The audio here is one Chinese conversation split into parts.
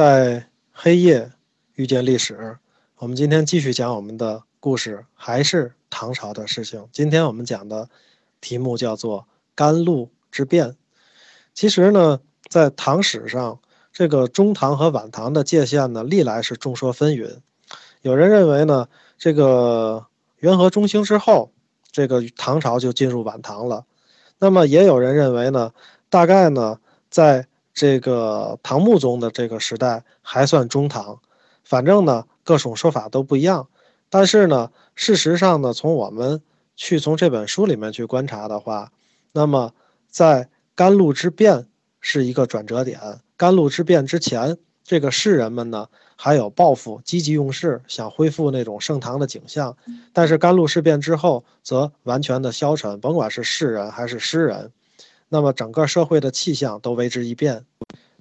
在黑夜遇见历史，我们今天继续讲我们的故事，还是唐朝的事情。今天我们讲的题目叫做甘露之变。其实呢，在唐史上，这个中唐和晚唐的界限呢，历来是众说纷纭。有人认为呢，这个元和中兴之后，这个唐朝就进入晚唐了。那么也有人认为呢，大概呢，在这个唐穆宗的这个时代还算中唐，反正呢各种说法都不一样。但是呢，事实上呢，从我们去从这本书里面去观察的话，那么在甘露之变是一个转折点。甘露之变之前，这个士人们呢还有抱负，积极用事，想恢复那种盛唐的景象。但是甘露事变之后，则完全的消沉，甭管是士人还是诗人。那么整个社会的气象都为之一变。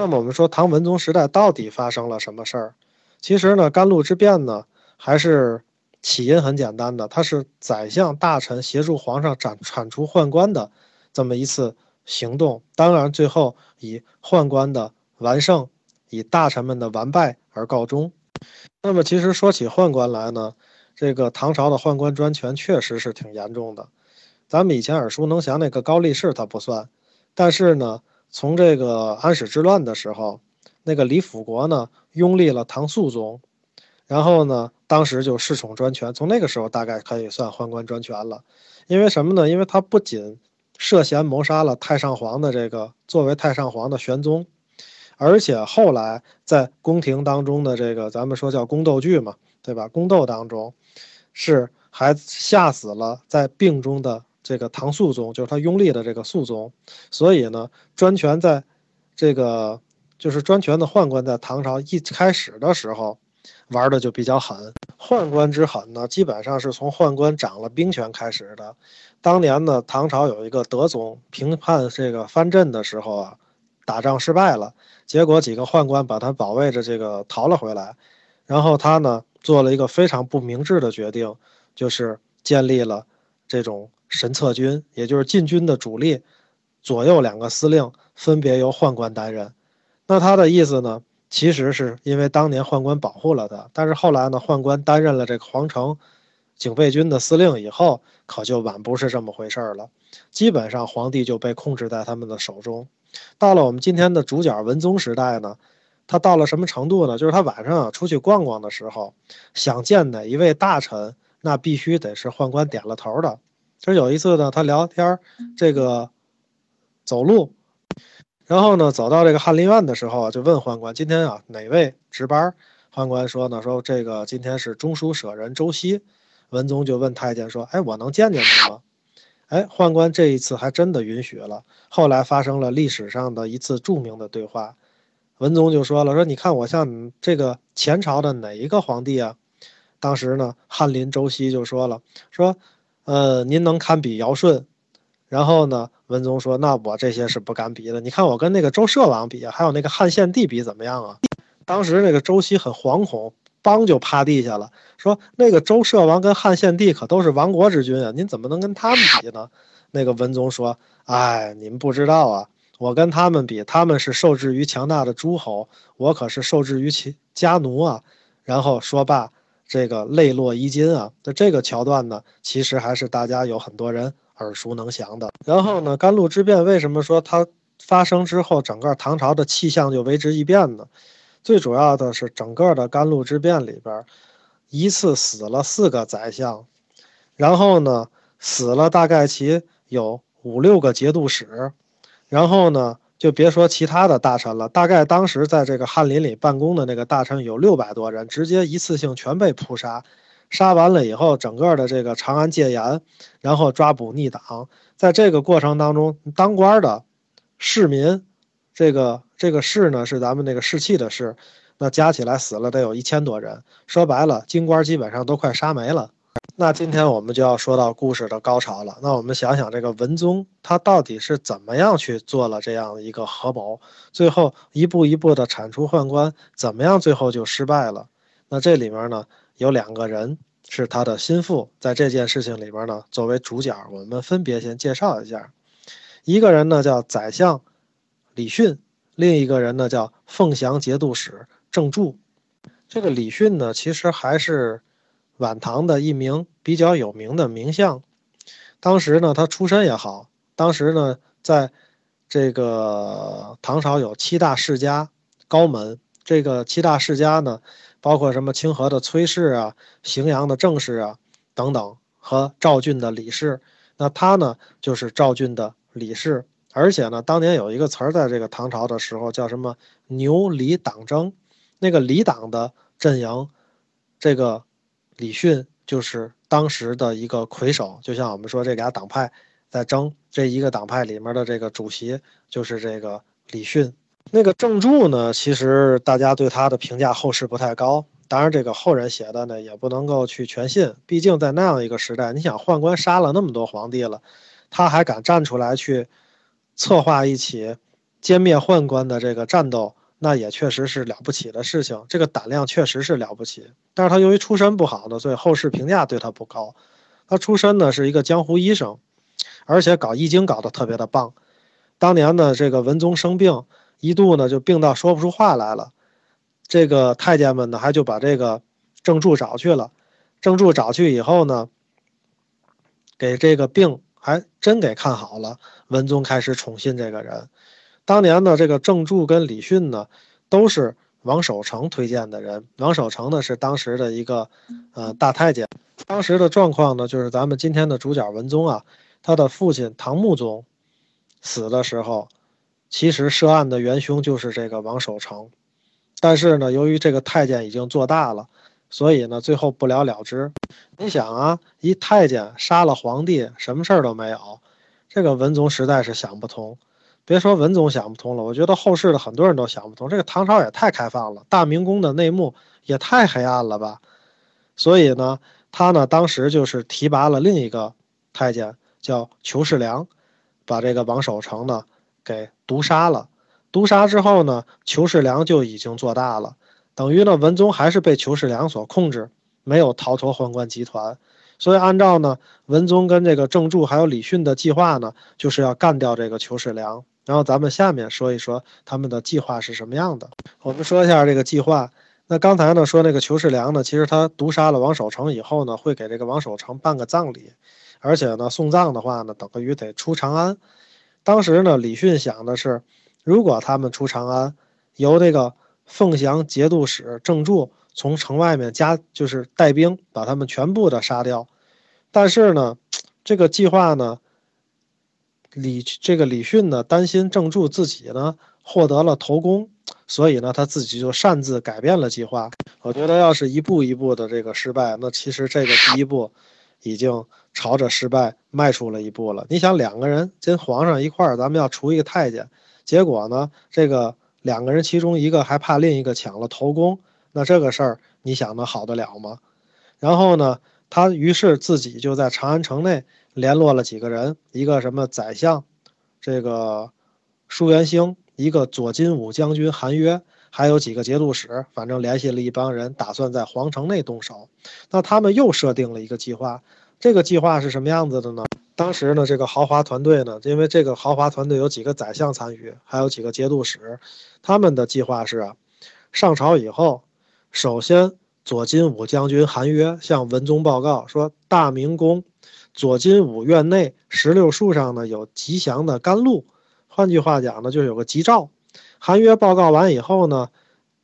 那么我们说唐文宗时代到底发生了什么事儿？其实呢，甘露之变呢，还是起因很简单的，它是宰相大臣协助皇上斩铲除宦官的这么一次行动。当然，最后以宦官的完胜，以大臣们的完败而告终。那么，其实说起宦官来呢，这个唐朝的宦官专权确实是挺严重的。咱们以前耳熟能详那个高力士他不算，但是呢，从这个安史之乱的时候，那个李辅国呢拥立了唐肃宗，然后呢，当时就恃宠专权，从那个时候大概可以算宦官专权了。因为什么呢？因为他不仅涉嫌谋杀了太上皇的这个作为太上皇的玄宗，而且后来在宫廷当中的这个咱们说叫宫斗剧嘛，对吧？宫斗当中是还吓死了在病中的。这个唐肃宗就是他拥立的这个肃宗，所以呢，专权在，这个就是专权的宦官在唐朝一开始的时候玩的就比较狠。宦官之狠呢，基本上是从宦官掌了兵权开始的。当年呢，唐朝有一个德宗平叛这个藩镇的时候啊，打仗失败了，结果几个宦官把他保卫着这个逃了回来，然后他呢做了一个非常不明智的决定，就是建立了这种。神策军，也就是禁军的主力，左右两个司令分别由宦官担任。那他的意思呢？其实是因为当年宦官保护了他，但是后来呢，宦官担任了这个皇城警备军的司令以后，可就晚不是这么回事了。基本上皇帝就被控制在他们的手中。到了我们今天的主角文宗时代呢，他到了什么程度呢？就是他晚上啊出去逛逛的时候，想见哪一位大臣，那必须得是宦官点了头的。就是有一次呢，他聊天这个走路，然后呢，走到这个翰林院的时候啊，就问宦官：“今天啊，哪位值班？”宦官说呢：“说这个今天是中书舍人周熙。”文宗就问太监说：“哎，我能见见你吗？”哎，宦官这一次还真的允许了。后来发生了历史上的一次著名的对话，文宗就说了：“说你看我像你这个前朝的哪一个皇帝啊？”当时呢，翰林周熙就说了：“说。”呃，您能堪比尧舜？然后呢，文宗说：“那我这些是不敢比的。你看我跟那个周舍王比，还有那个汉献帝比，怎么样啊？”当时那个周熙很惶恐，邦就趴地下了，说：“那个周舍王跟汉献帝可都是亡国之君啊，您怎么能跟他们比呢？”那个文宗说：“哎，你们不知道啊，我跟他们比，他们是受制于强大的诸侯，我可是受制于其家奴啊。”然后说罢。这个泪落衣襟啊，那这个桥段呢，其实还是大家有很多人耳熟能详的。然后呢，甘露之变为什么说它发生之后，整个唐朝的气象就为之一变呢？最主要的是，整个的甘露之变里边，一次死了四个宰相，然后呢，死了大概其有五六个节度使，然后呢。就别说其他的大臣了，大概当时在这个翰林里办公的那个大臣有六百多人，直接一次性全被扑杀。杀完了以后，整个的这个长安戒严，然后抓捕逆党。在这个过程当中，当官的市民，这个这个士呢是咱们那个士气的士，那加起来死了得有一千多人。说白了，京官基本上都快杀没了。那今天我们就要说到故事的高潮了。那我们想想，这个文宗他到底是怎么样去做了这样一个合谋，最后一步一步的铲除宦官，怎么样最后就失败了？那这里面呢有两个人是他的心腹，在这件事情里边呢作为主角，我们分别先介绍一下。一个人呢叫宰相李训，另一个人呢叫凤翔节度使郑注。这个李训呢，其实还是晚唐的一名比较有名的名相。当时呢，他出身也好。当时呢，在这个唐朝有七大世家高门，这个七大世家呢，包括什么清河的崔氏啊、荥阳的郑氏啊等等，和赵郡的李氏。那他呢，就是赵郡的李氏。而且呢，当年有一个词儿，在这个唐朝的时候叫什么“牛李党争”，那个李党的阵营，这个李训就是当时的一个魁首。就像我们说这俩党派在争，这一个党派里面的这个主席就是这个李训。那个郑注呢，其实大家对他的评价后世不太高。当然，这个后人写的呢，也不能够去全信。毕竟在那样一个时代，你想宦官杀了那么多皇帝了，他还敢站出来去。策划一起歼灭宦官的这个战斗，那也确实是了不起的事情。这个胆量确实是了不起。但是他由于出身不好呢，所以后世评价对他不高。他出身呢是一个江湖医生，而且搞易经搞得特别的棒。当年呢，这个文宗生病，一度呢就病到说不出话来了。这个太监们呢，还就把这个郑注找去了。郑注找去以后呢，给这个病。还真给看好了，文宗开始宠信这个人。当年呢，这个郑注跟李训呢，都是王守成推荐的人。王守成呢是当时的一个呃大太监。当时的状况呢，就是咱们今天的主角文宗啊，他的父亲唐穆宗死的时候，其实涉案的元凶就是这个王守成。但是呢，由于这个太监已经做大了。所以呢，最后不了了之。你想啊，一太监杀了皇帝，什么事儿都没有。这个文宗实在是想不通。别说文宗想不通了，我觉得后世的很多人都想不通。这个唐朝也太开放了，大明宫的内幕也太黑暗了吧。所以呢，他呢当时就是提拔了另一个太监，叫裘世良，把这个王守成呢给毒杀了。毒杀之后呢，裘世良就已经做大了。等于呢，文宗还是被裘世良所控制，没有逃脱宦官集团。所以按照呢，文宗跟这个郑注还有李训的计划呢，就是要干掉这个裘世良。然后咱们下面说一说他们的计划是什么样的。我们说一下这个计划。那刚才呢说那个裘世良呢，其实他毒杀了王守成以后呢，会给这个王守成办个葬礼，而且呢送葬的话呢，等于得出长安。当时呢，李训想的是，如果他们出长安，由这个。凤翔节度使郑注从城外面加，就是带兵把他们全部的杀掉。但是呢，这个计划呢，李这个李训呢担心郑注自己呢获得了头功，所以呢他自己就擅自改变了计划。我觉得要是一步一步的这个失败，那其实这个第一步已经朝着失败迈出了一步了。你想两个人跟皇上一块儿，咱们要除一个太监，结果呢这个。两个人，其中一个还怕另一个抢了头功，那这个事儿你想能好得了吗？然后呢，他于是自己就在长安城内联络了几个人，一个什么宰相，这个舒元兴，一个左金吾将军韩约，还有几个节度使，反正联系了一帮人，打算在皇城内动手。那他们又设定了一个计划，这个计划是什么样子的呢？当时呢，这个豪华团队呢，因为这个豪华团队有几个宰相参与，还有几个节度使，他们的计划是，上朝以后，首先左金吾将军韩约向文宗报告说，大明宫左金吾院内石榴树上呢有吉祥的甘露，换句话讲呢，就是有个吉兆。韩约报告完以后呢，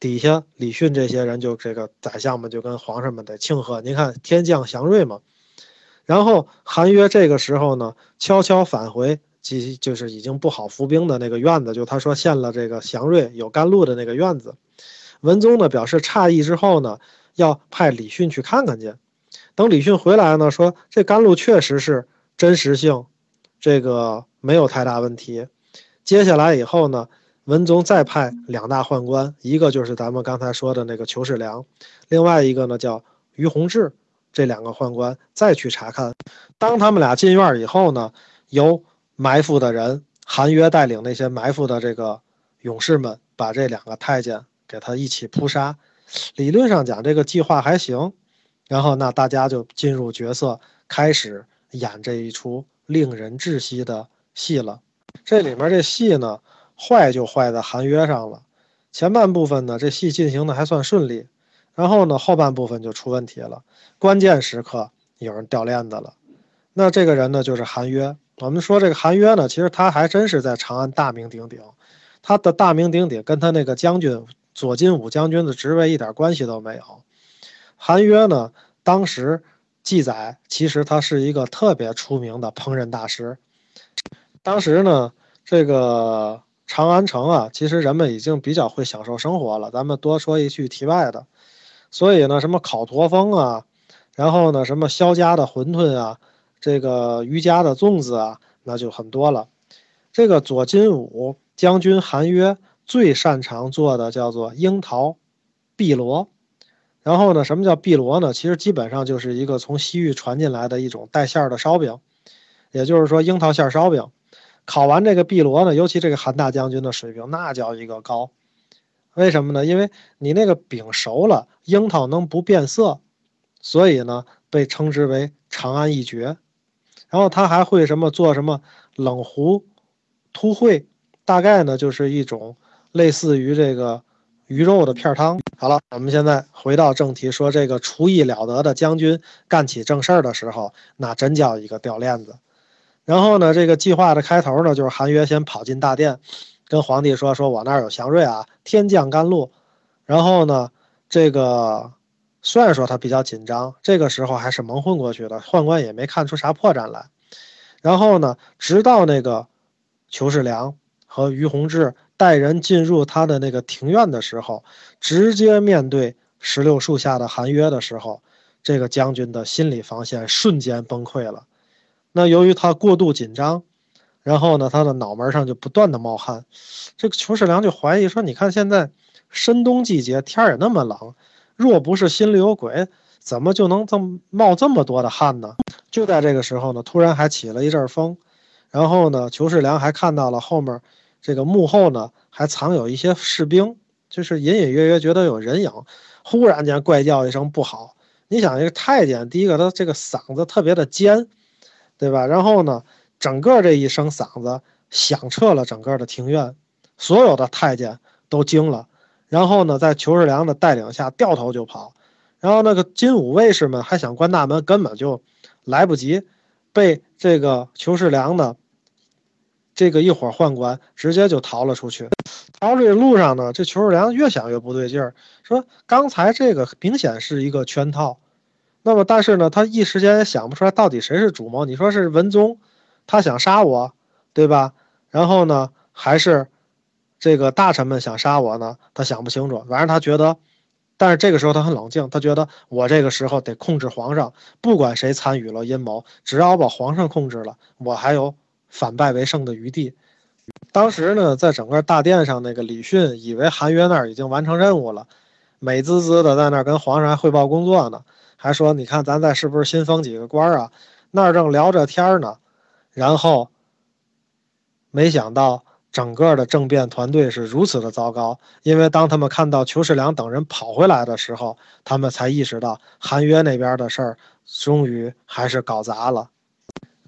底下李训这些人就这个宰相们就跟皇上们得庆贺，您看天降祥瑞嘛。然后韩约这个时候呢，悄悄返回，即就是已经布好伏兵的那个院子，就他说献了这个祥瑞有甘露的那个院子。文宗呢表示诧异之后呢，要派李训去看看去。等李训回来呢，说这甘露确实是真实性，这个没有太大问题。接下来以后呢，文宗再派两大宦官，一个就是咱们刚才说的那个裘世良，另外一个呢叫于洪志。这两个宦官再去查看，当他们俩进院以后呢，由埋伏的人韩约带领那些埋伏的这个勇士们，把这两个太监给他一起扑杀。理论上讲，这个计划还行。然后那大家就进入角色，开始演这一出令人窒息的戏了。这里面这戏呢，坏就坏在韩约上了。前半部分呢，这戏进行的还算顺利，然后呢，后半部分就出问题了。关键时刻有人掉链子了，那这个人呢，就是韩约。我们说这个韩约呢，其实他还真是在长安大名鼎鼎。他的大名鼎鼎跟他那个将军左金武将军的职位一点关系都没有。韩约呢，当时记载，其实他是一个特别出名的烹饪大师。当时呢，这个。长安城啊，其实人们已经比较会享受生活了。咱们多说一句题外的，所以呢，什么烤驼峰啊，然后呢，什么萧家的馄饨啊，这个余家的粽子啊，那就很多了。这个左金武将军韩约最擅长做的叫做樱桃碧螺，然后呢，什么叫碧螺呢？其实基本上就是一个从西域传进来的一种带馅儿的烧饼，也就是说樱桃馅儿烧饼。烤完这个碧螺呢，尤其这个韩大将军的水平那叫一个高，为什么呢？因为你那个饼熟了，樱桃能不变色，所以呢被称之为长安一绝。然后他还会什么做什么冷糊突烩，大概呢就是一种类似于这个鱼肉的片汤。好了，我们现在回到正题，说这个厨艺了得的将军干起正事儿的时候，那真叫一个掉链子。然后呢，这个计划的开头呢，就是韩约先跑进大殿，跟皇帝说：“说我那儿有祥瑞啊，天降甘露。”然后呢，这个虽然说他比较紧张，这个时候还是蒙混过去的，宦官也没看出啥破绽来。然后呢，直到那个裘世良和于洪志带人进入他的那个庭院的时候，直接面对石榴树下的韩约的时候，这个将军的心理防线瞬间崩溃了。那由于他过度紧张，然后呢，他的脑门上就不断的冒汗。这个裘世良就怀疑说：“你看现在深冬季节，天也那么冷，若不是心里有鬼，怎么就能这么冒这么多的汗呢？”就在这个时候呢，突然还起了一阵风，然后呢，裘世良还看到了后面这个幕后呢还藏有一些士兵，就是隐隐约约觉得有人影。忽然间怪叫一声不好！你想，一个太监，第一个他这个嗓子特别的尖。对吧？然后呢，整个这一声嗓子响彻了整个的庭院，所有的太监都惊了。然后呢，在裘世良的带领下掉头就跑。然后那个金武卫士们还想关大门，根本就来不及，被这个裘世良的这个一伙宦官直接就逃了出去。逃这路上呢，这裘世良越想越不对劲儿，说刚才这个明显是一个圈套。那么，但是呢，他一时间也想不出来到底谁是主谋。你说是文宗，他想杀我，对吧？然后呢，还是这个大臣们想杀我呢？他想不清楚。反正他觉得，但是这个时候他很冷静，他觉得我这个时候得控制皇上，不管谁参与了阴谋，只要我把皇上控制了，我还有反败为胜的余地。当时呢，在整个大殿上，那个李迅以为韩约那儿已经完成任务了，美滋滋的在那儿跟皇上汇报工作呢。还说，你看咱再是不是新封几个官啊？那儿正聊着天呢，然后没想到整个的政变团队是如此的糟糕。因为当他们看到裘世良等人跑回来的时候，他们才意识到韩约那边的事儿终于还是搞砸了。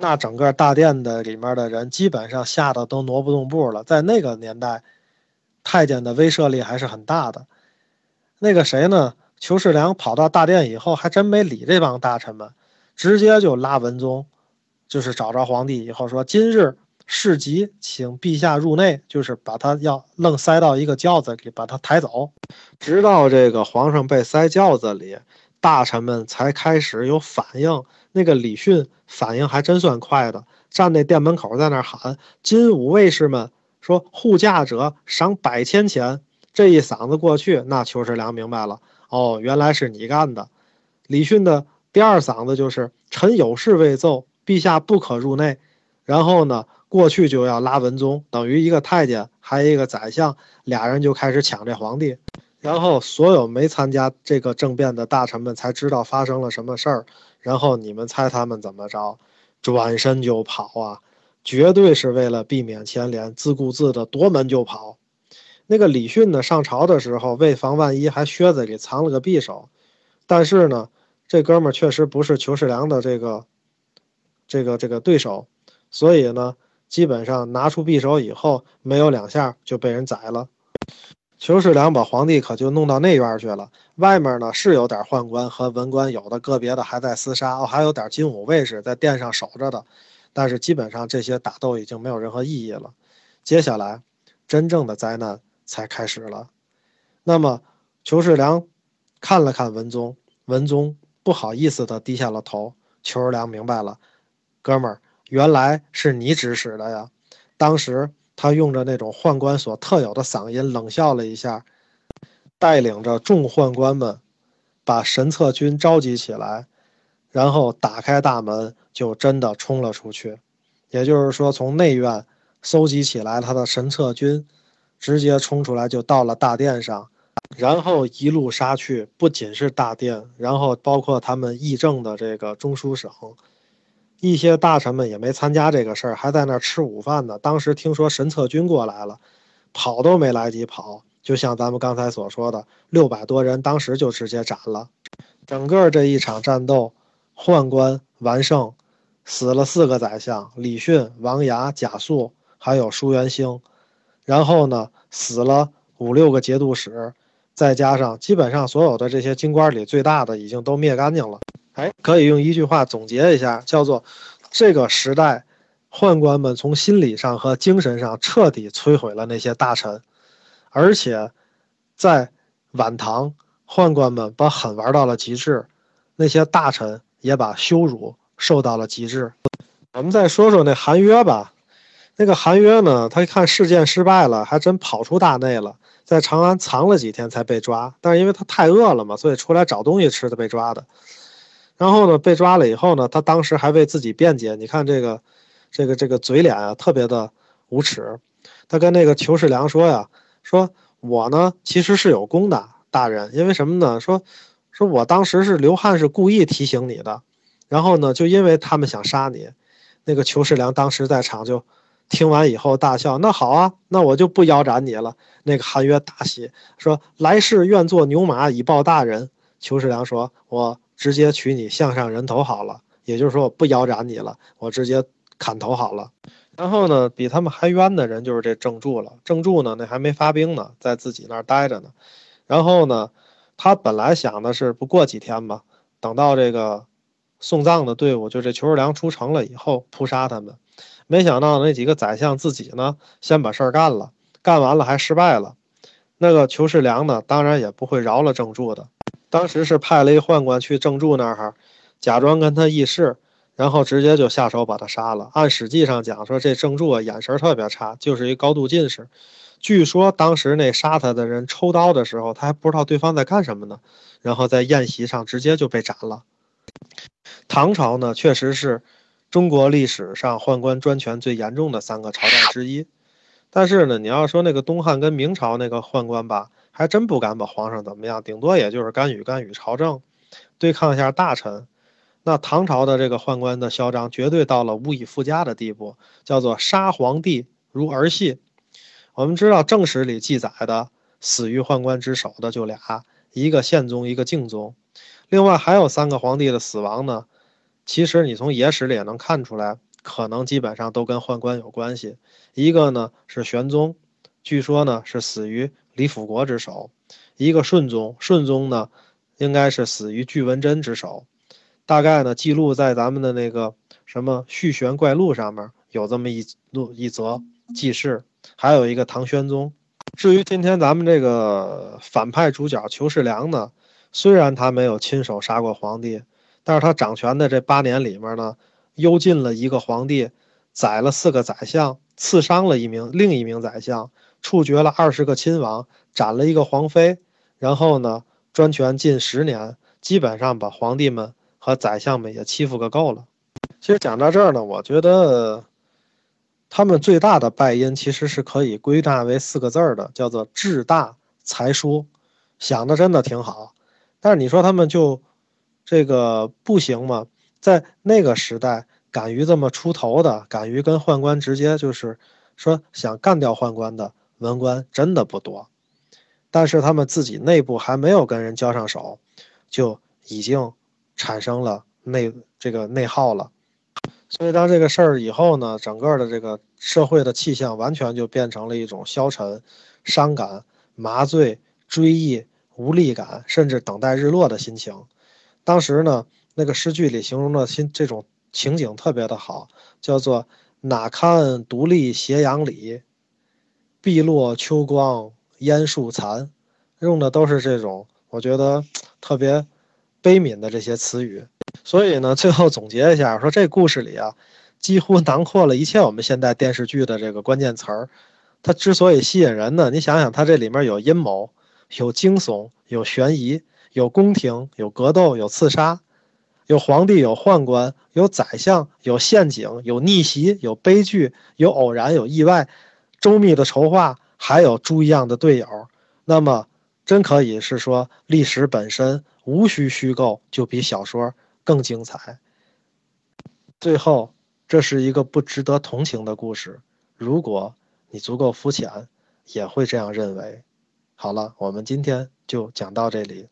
那整个大殿的里面的人基本上吓得都挪不动步了。在那个年代，太监的威慑力还是很大的。那个谁呢？裘世良跑到大殿以后，还真没理这帮大臣们，直接就拉文宗，就是找着皇帝以后说：“今日事急，请陛下入内。”就是把他要愣塞到一个轿子里，把他抬走。直到这个皇上被塞轿子里，大臣们才开始有反应。那个李训反应还真算快的，站那殿门口在那喊：“金吾卫士们说护驾者赏百千钱。”这一嗓子过去，那裘世良明白了。哦，原来是你干的。李训的第二嗓子就是“臣有事未奏，陛下不可入内。”然后呢，过去就要拉文宗，等于一个太监，还有一个宰相，俩人就开始抢这皇帝。然后所有没参加这个政变的大臣们才知道发生了什么事儿。然后你们猜他们怎么着？转身就跑啊！绝对是为了避免牵连，自顾自的夺门就跑。那个李训呢？上朝的时候，为防万一，还靴子里藏了个匕首。但是呢，这哥们儿确实不是裘世良的这个、这个、这个对手，所以呢，基本上拿出匕首以后，没有两下就被人宰了。裘世良把皇帝可就弄到内院去了，外面呢是有点宦官和文官，有的个别的还在厮杀，哦，还有点金武卫士在殿上守着的，但是基本上这些打斗已经没有任何意义了。接下来，真正的灾难才开始了。那么，裘世良看了看文宗，文宗不好意思的低下了头。裘世良明白了，哥们儿。原来是你指使的呀！当时他用着那种宦官所特有的嗓音冷笑了一下，带领着众宦官们把神策军召集起来，然后打开大门，就真的冲了出去。也就是说，从内院搜集起来他的神策军，直接冲出来就到了大殿上，然后一路杀去。不仅是大殿，然后包括他们议政的这个中书省。一些大臣们也没参加这个事儿，还在那儿吃午饭呢。当时听说神策军过来了，跑都没来及跑，就像咱们刚才所说的，六百多人当时就直接斩了。整个这一场战斗，宦官完胜，死了四个宰相：李训、王牙、贾肃，还有舒元兴。然后呢，死了五六个节度使，再加上基本上所有的这些京官里最大的已经都灭干净了。哎，可以用一句话总结一下，叫做“这个时代，宦官们从心理上和精神上彻底摧毁了那些大臣，而且在晚唐，宦官们把狠玩到了极致，那些大臣也把羞辱受到了极致。我们再说说那韩约吧，那个韩约呢，他一看事件失败了，还真跑出大内了，在长安藏了几天才被抓，但是因为他太饿了嘛，所以出来找东西吃的被抓的。然后呢，被抓了以后呢，他当时还为自己辩解。你看这个，这个这个嘴脸啊，特别的无耻。他跟那个裘世良说呀：“说我呢其实是有功的，大人，因为什么呢？说说我当时是刘汉是故意提醒你的，然后呢，就因为他们想杀你。那个裘世良当时在场，就听完以后大笑。那好啊，那我就不腰斩你了。那个韩约大喜，说来世愿做牛马以报大人。裘世良说：我。直接取你项上人头好了，也就是说我不腰斩你了，我直接砍头好了。然后呢，比他们还冤的人就是这郑注了。郑注呢，那还没发兵呢，在自己那儿待着呢。然后呢，他本来想的是不过几天吧，等到这个送葬的队伍就这裘世良出城了以后扑杀他们。没想到那几个宰相自己呢，先把事儿干了，干完了还失败了。那个裘世良呢，当然也不会饶了郑注的。当时是派了一宦官去郑注那儿，假装跟他议事，然后直接就下手把他杀了。按史记上讲说，这郑注啊眼神特别差，就是一高度近视。据说当时那杀他的人抽刀的时候，他还不知道对方在干什么呢，然后在宴席上直接就被斩了。唐朝呢，确实是中国历史上宦官专权最严重的三个朝代之一。但是呢，你要说那个东汉跟明朝那个宦官吧。还真不敢把皇上怎么样，顶多也就是干预干预朝政，对抗一下大臣。那唐朝的这个宦官的嚣张，绝对到了无以复加的地步，叫做杀皇帝如儿戏。我们知道正史里记载的死于宦官之手的就俩，一个宪宗，一个敬宗。另外还有三个皇帝的死亡呢，其实你从野史里也能看出来，可能基本上都跟宦官有关系。一个呢是玄宗，据说呢是死于。李辅国之手，一个顺宗，顺宗呢，应该是死于巨文贞之手，大概呢记录在咱们的那个什么《续玄怪录》上面有这么一录一则记事。还有一个唐宣宗。至于今天咱们这个反派主角裘世良呢，虽然他没有亲手杀过皇帝，但是他掌权的这八年里面呢，幽禁了一个皇帝，宰了四个宰相，刺伤了一名另一名宰相。处决了二十个亲王，斩了一个皇妃，然后呢，专权近十年，基本上把皇帝们和宰相们也欺负个够了。其实讲到这儿呢，我觉得他们最大的败因其实是可以归纳为四个字儿的，叫做志大才疏。想的真的挺好，但是你说他们就这个不行吗？在那个时代，敢于这么出头的，敢于跟宦官直接就是说想干掉宦官的。文官真的不多，但是他们自己内部还没有跟人交上手，就已经产生了内这个内耗了。所以当这个事儿以后呢，整个的这个社会的气象完全就变成了一种消沉、伤感、麻醉、追忆、无力感，甚至等待日落的心情。当时呢，那个诗句里形容的心这种情景特别的好，叫做“哪堪独立斜阳里，碧落秋光烟树残”，用的都是这种我觉得特别悲悯的这些词语。所以呢，最后总结一下，说这故事里啊，几乎囊括了一切我们现代电视剧的这个关键词儿。它之所以吸引人呢，你想想，它这里面有阴谋，有惊悚，有悬疑，有宫廷，有格斗，有刺杀，有皇帝，有宦官，有宰相，有陷阱，有逆袭，有悲剧，有偶然，有意外，周密的筹划，还有猪一样的队友。那么，真可以是说，历史本身无需虚构，就比小说。更精彩。最后，这是一个不值得同情的故事。如果你足够肤浅，也会这样认为。好了，我们今天就讲到这里。